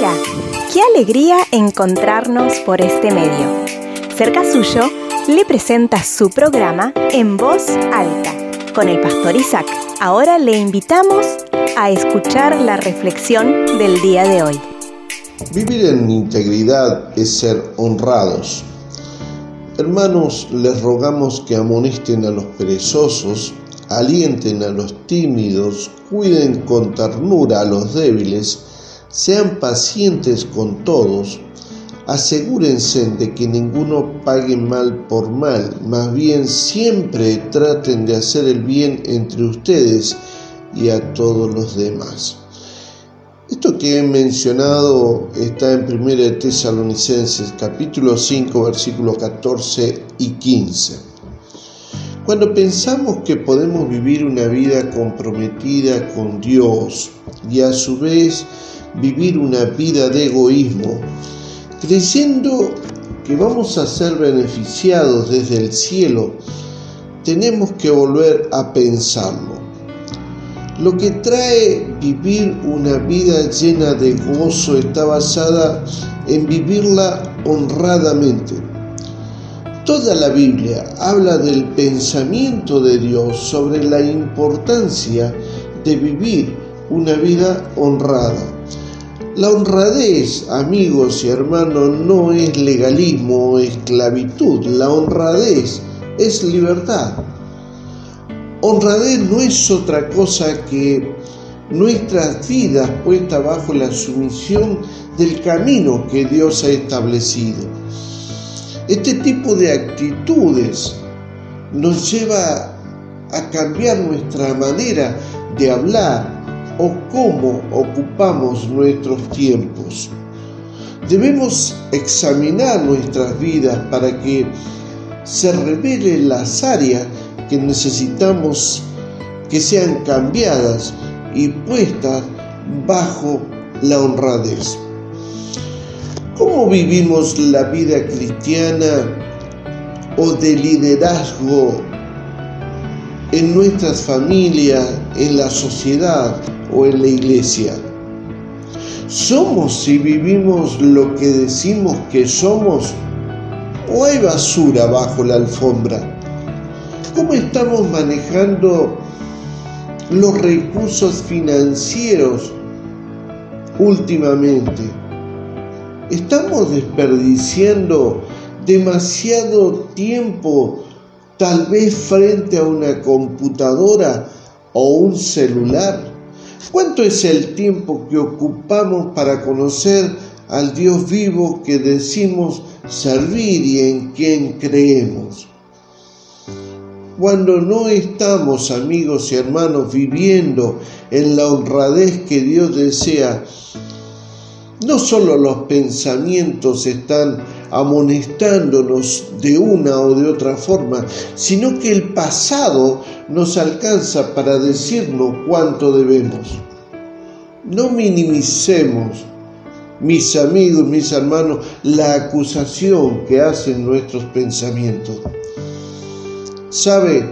Hola, qué alegría encontrarnos por este medio. Cerca suyo le presenta su programa en voz alta con el pastor Isaac. Ahora le invitamos a escuchar la reflexión del día de hoy. Vivir en integridad es ser honrados. Hermanos, les rogamos que amonesten a los perezosos, alienten a los tímidos, cuiden con ternura a los débiles, sean pacientes con todos, asegúrense de que ninguno pague mal por mal, más bien siempre traten de hacer el bien entre ustedes y a todos los demás. Esto que he mencionado está en 1 Tesalonicenses capítulo 5 versículos 14 y 15. Cuando pensamos que podemos vivir una vida comprometida con Dios y a su vez vivir una vida de egoísmo, creyendo que vamos a ser beneficiados desde el cielo, tenemos que volver a pensarlo. Lo que trae vivir una vida llena de gozo está basada en vivirla honradamente. Toda la Biblia habla del pensamiento de Dios sobre la importancia de vivir una vida honrada. La honradez, amigos y hermanos, no es legalismo o esclavitud. La honradez es libertad. Honradez no es otra cosa que nuestras vidas puestas bajo la sumisión del camino que Dios ha establecido. Este tipo de actitudes nos lleva a cambiar nuestra manera de hablar o cómo ocupamos nuestros tiempos. Debemos examinar nuestras vidas para que se revelen las áreas que necesitamos que sean cambiadas y puestas bajo la honradez. ¿Cómo vivimos la vida cristiana o de liderazgo en nuestras familias, en la sociedad o en la iglesia? ¿Somos y vivimos lo que decimos que somos o hay basura bajo la alfombra? ¿Cómo estamos manejando los recursos financieros últimamente? ¿Estamos desperdiciando demasiado tiempo tal vez frente a una computadora o un celular? ¿Cuánto es el tiempo que ocupamos para conocer al Dios vivo que decimos servir y en quien creemos? cuando no estamos, amigos y hermanos, viviendo en la honradez que Dios desea, no solo los pensamientos están amonestándonos de una o de otra forma, sino que el pasado nos alcanza para decirnos cuánto debemos. No minimicemos, mis amigos, mis hermanos, la acusación que hacen nuestros pensamientos. Sabe,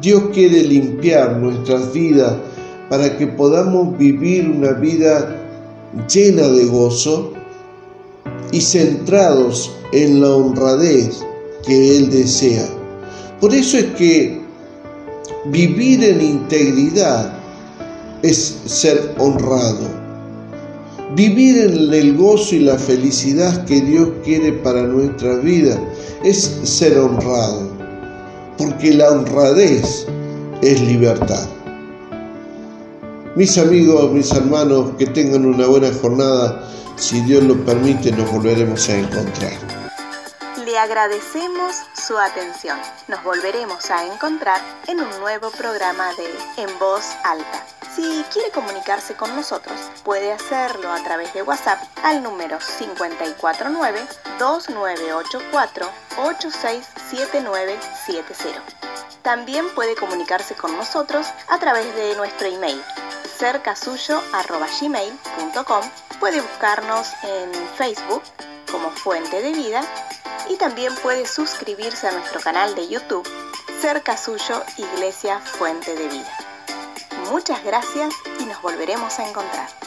Dios quiere limpiar nuestras vidas para que podamos vivir una vida llena de gozo y centrados en la honradez que Él desea. Por eso es que vivir en integridad es ser honrado. Vivir en el gozo y la felicidad que Dios quiere para nuestra vida es ser honrado porque la honradez es libertad. Mis amigos, mis hermanos, que tengan una buena jornada. Si Dios lo permite, nos volveremos a encontrar. Le agradecemos su atención. Nos volveremos a encontrar en un nuevo programa de En Voz Alta. Si quiere comunicarse con nosotros, puede hacerlo a través de WhatsApp al número 549-2984-867970. También puede comunicarse con nosotros a través de nuestro email cercasuyo.gmail.com Puede buscarnos en Facebook como Fuente de Vida y también puede suscribirse a nuestro canal de YouTube Cerca Suyo Iglesia Fuente de Vida. Muchas gracias y nos volveremos a encontrar.